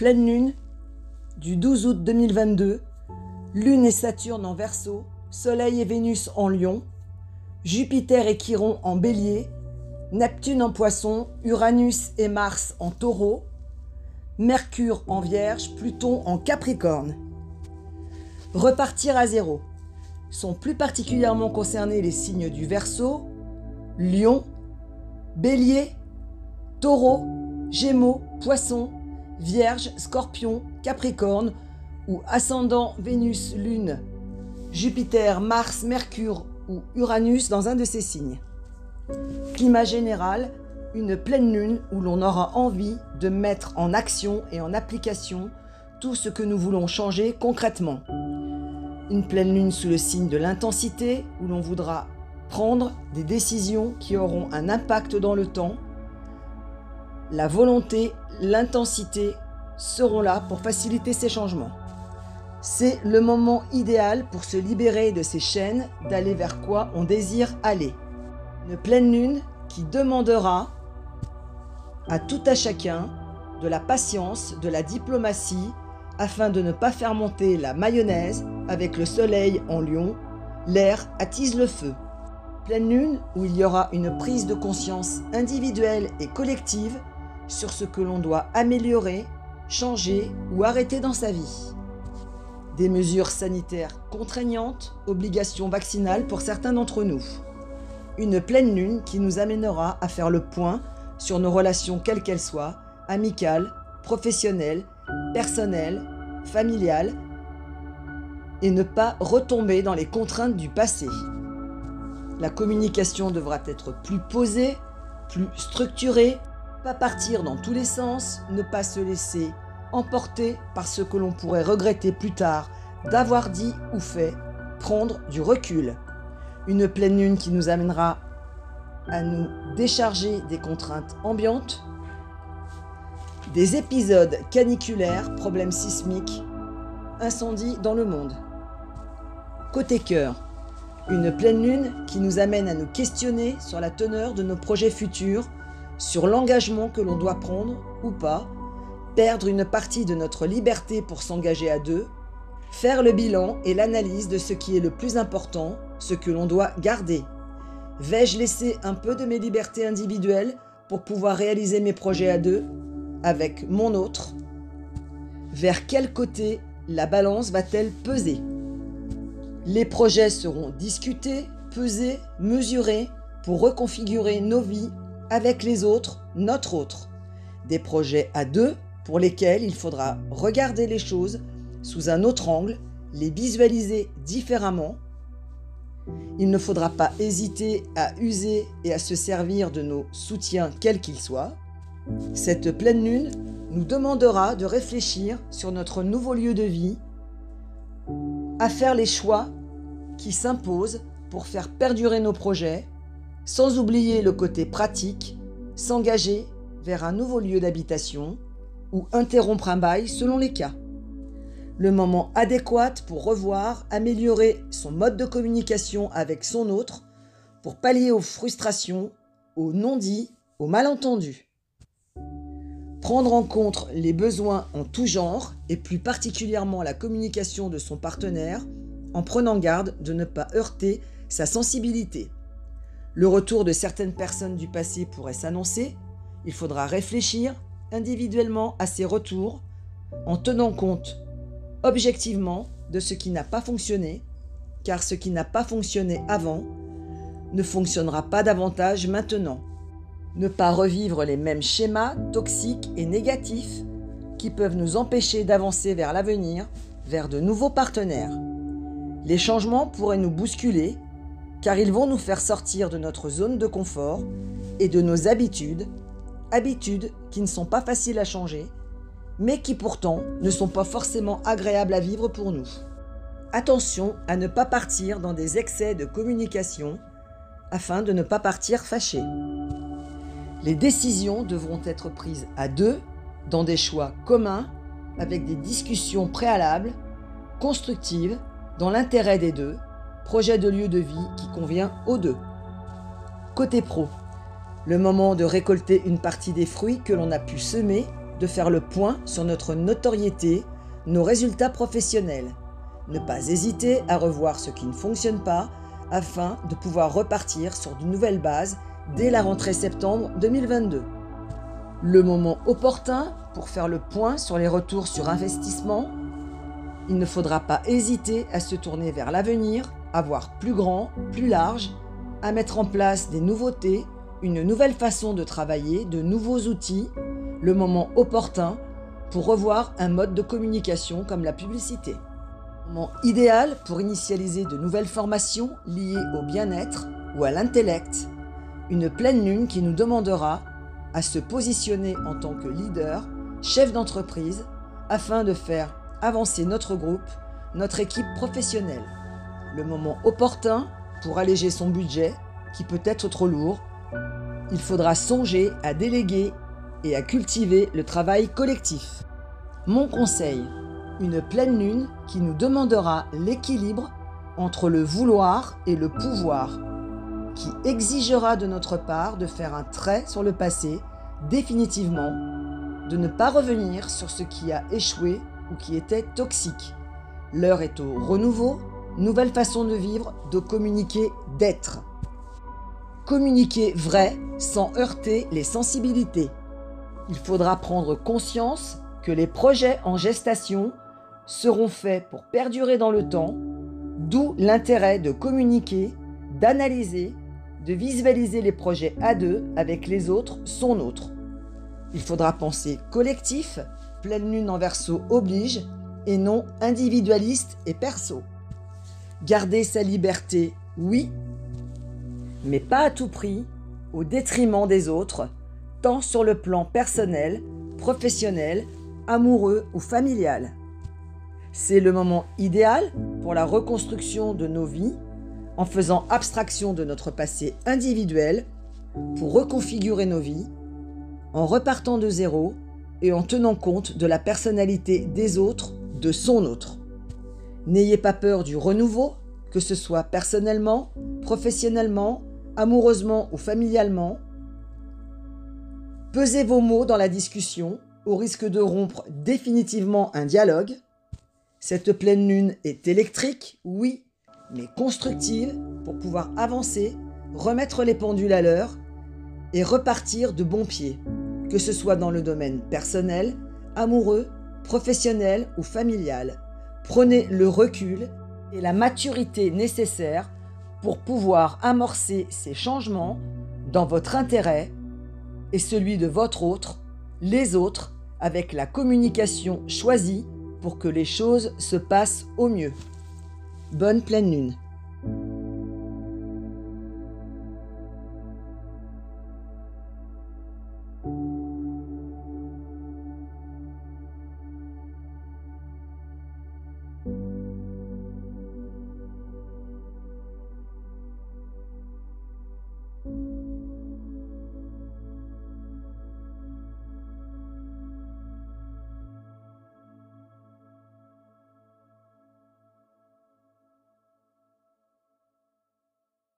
pleine lune du 12 août 2022, Lune et Saturne en Verseau, Soleil et Vénus en Lion, Jupiter et Chiron en Bélier, Neptune en Poisson, Uranus et Mars en Taureau, Mercure en Vierge, Pluton en Capricorne. Repartir à zéro. Sont plus particulièrement concernés les signes du Verseau, Lion, Bélier, Taureau, Gémeaux, Poisson, Vierge, Scorpion, Capricorne ou ascendant Vénus, Lune, Jupiter, Mars, Mercure ou Uranus dans un de ces signes. Climat général, une pleine lune où l'on aura envie de mettre en action et en application tout ce que nous voulons changer concrètement. Une pleine lune sous le signe de l'intensité où l'on voudra prendre des décisions qui auront un impact dans le temps. La volonté, l'intensité seront là pour faciliter ces changements. C'est le moment idéal pour se libérer de ces chaînes, d'aller vers quoi on désire aller. Une pleine lune qui demandera à tout à chacun de la patience, de la diplomatie, afin de ne pas faire monter la mayonnaise avec le soleil en lion, l'air attise le feu. Pleine lune où il y aura une prise de conscience individuelle et collective sur ce que l'on doit améliorer, changer ou arrêter dans sa vie. Des mesures sanitaires contraignantes, obligations vaccinales pour certains d'entre nous. Une pleine lune qui nous amènera à faire le point sur nos relations quelles qu'elles soient, amicales, professionnelles, personnelles, familiales, et ne pas retomber dans les contraintes du passé. La communication devra être plus posée, plus structurée, pas partir dans tous les sens, ne pas se laisser emporté par ce que l'on pourrait regretter plus tard d'avoir dit ou fait, prendre du recul. Une pleine lune qui nous amènera à nous décharger des contraintes ambiantes, des épisodes caniculaires, problèmes sismiques, incendies dans le monde. Côté cœur, une pleine lune qui nous amène à nous questionner sur la teneur de nos projets futurs, sur l'engagement que l'on doit prendre ou pas perdre une partie de notre liberté pour s'engager à deux, faire le bilan et l'analyse de ce qui est le plus important, ce que l'on doit garder. Vais-je laisser un peu de mes libertés individuelles pour pouvoir réaliser mes projets à deux, avec mon autre? Vers quel côté la balance va-t-elle peser? Les projets seront discutés, pesés, mesurés pour reconfigurer nos vies avec les autres, notre autre. Des projets à deux pour lesquels il faudra regarder les choses sous un autre angle, les visualiser différemment. Il ne faudra pas hésiter à user et à se servir de nos soutiens quels qu'ils soient. Cette pleine lune nous demandera de réfléchir sur notre nouveau lieu de vie, à faire les choix qui s'imposent pour faire perdurer nos projets, sans oublier le côté pratique, s'engager vers un nouveau lieu d'habitation, ou interrompre un bail selon les cas. Le moment adéquat pour revoir, améliorer son mode de communication avec son autre, pour pallier aux frustrations, aux non-dits, aux malentendus. Prendre en compte les besoins en tout genre, et plus particulièrement la communication de son partenaire, en prenant garde de ne pas heurter sa sensibilité. Le retour de certaines personnes du passé pourrait s'annoncer, il faudra réfléchir, individuellement à ses retours en tenant compte objectivement de ce qui n'a pas fonctionné, car ce qui n'a pas fonctionné avant ne fonctionnera pas davantage maintenant. Ne pas revivre les mêmes schémas toxiques et négatifs qui peuvent nous empêcher d'avancer vers l'avenir, vers de nouveaux partenaires. Les changements pourraient nous bousculer, car ils vont nous faire sortir de notre zone de confort et de nos habitudes habitudes qui ne sont pas faciles à changer, mais qui pourtant ne sont pas forcément agréables à vivre pour nous. Attention à ne pas partir dans des excès de communication afin de ne pas partir fâché. Les décisions devront être prises à deux, dans des choix communs, avec des discussions préalables, constructives, dans l'intérêt des deux, projet de lieu de vie qui convient aux deux. Côté pro, le moment de récolter une partie des fruits que l'on a pu semer, de faire le point sur notre notoriété, nos résultats professionnels. Ne pas hésiter à revoir ce qui ne fonctionne pas afin de pouvoir repartir sur de nouvelles bases dès la rentrée septembre 2022. Le moment opportun pour faire le point sur les retours sur investissement. Il ne faudra pas hésiter à se tourner vers l'avenir, à voir plus grand, plus large, à mettre en place des nouveautés, une nouvelle façon de travailler, de nouveaux outils, le moment opportun pour revoir un mode de communication comme la publicité. Moment idéal pour initialiser de nouvelles formations liées au bien-être ou à l'intellect, une pleine lune qui nous demandera à se positionner en tant que leader, chef d'entreprise, afin de faire avancer notre groupe, notre équipe professionnelle. Le moment opportun pour alléger son budget, qui peut être trop lourd, il faudra songer à déléguer et à cultiver le travail collectif. Mon conseil, une pleine lune qui nous demandera l'équilibre entre le vouloir et le pouvoir qui exigera de notre part de faire un trait sur le passé, définitivement, de ne pas revenir sur ce qui a échoué ou qui était toxique. L'heure est au renouveau, nouvelle façon de vivre, de communiquer, d'être. Communiquer vrai sans heurter les sensibilités. Il faudra prendre conscience que les projets en gestation seront faits pour perdurer dans le temps, d'où l'intérêt de communiquer, d'analyser de visualiser les projets à deux avec les autres, son autre. Il faudra penser collectif, pleine lune en verso oblige, et non individualiste et perso. Garder sa liberté, oui, mais pas à tout prix, au détriment des autres, tant sur le plan personnel, professionnel, amoureux ou familial. C'est le moment idéal pour la reconstruction de nos vies en faisant abstraction de notre passé individuel pour reconfigurer nos vies, en repartant de zéro et en tenant compte de la personnalité des autres, de son autre. N'ayez pas peur du renouveau, que ce soit personnellement, professionnellement, amoureusement ou familialement. Pesez vos mots dans la discussion au risque de rompre définitivement un dialogue. Cette pleine lune est électrique, oui, mais constructive pour pouvoir avancer, remettre les pendules à l'heure et repartir de bon pied, que ce soit dans le domaine personnel, amoureux, professionnel ou familial. Prenez le recul et la maturité nécessaires pour pouvoir amorcer ces changements dans votre intérêt et celui de votre autre, les autres, avec la communication choisie pour que les choses se passent au mieux. Bonne pleine lune.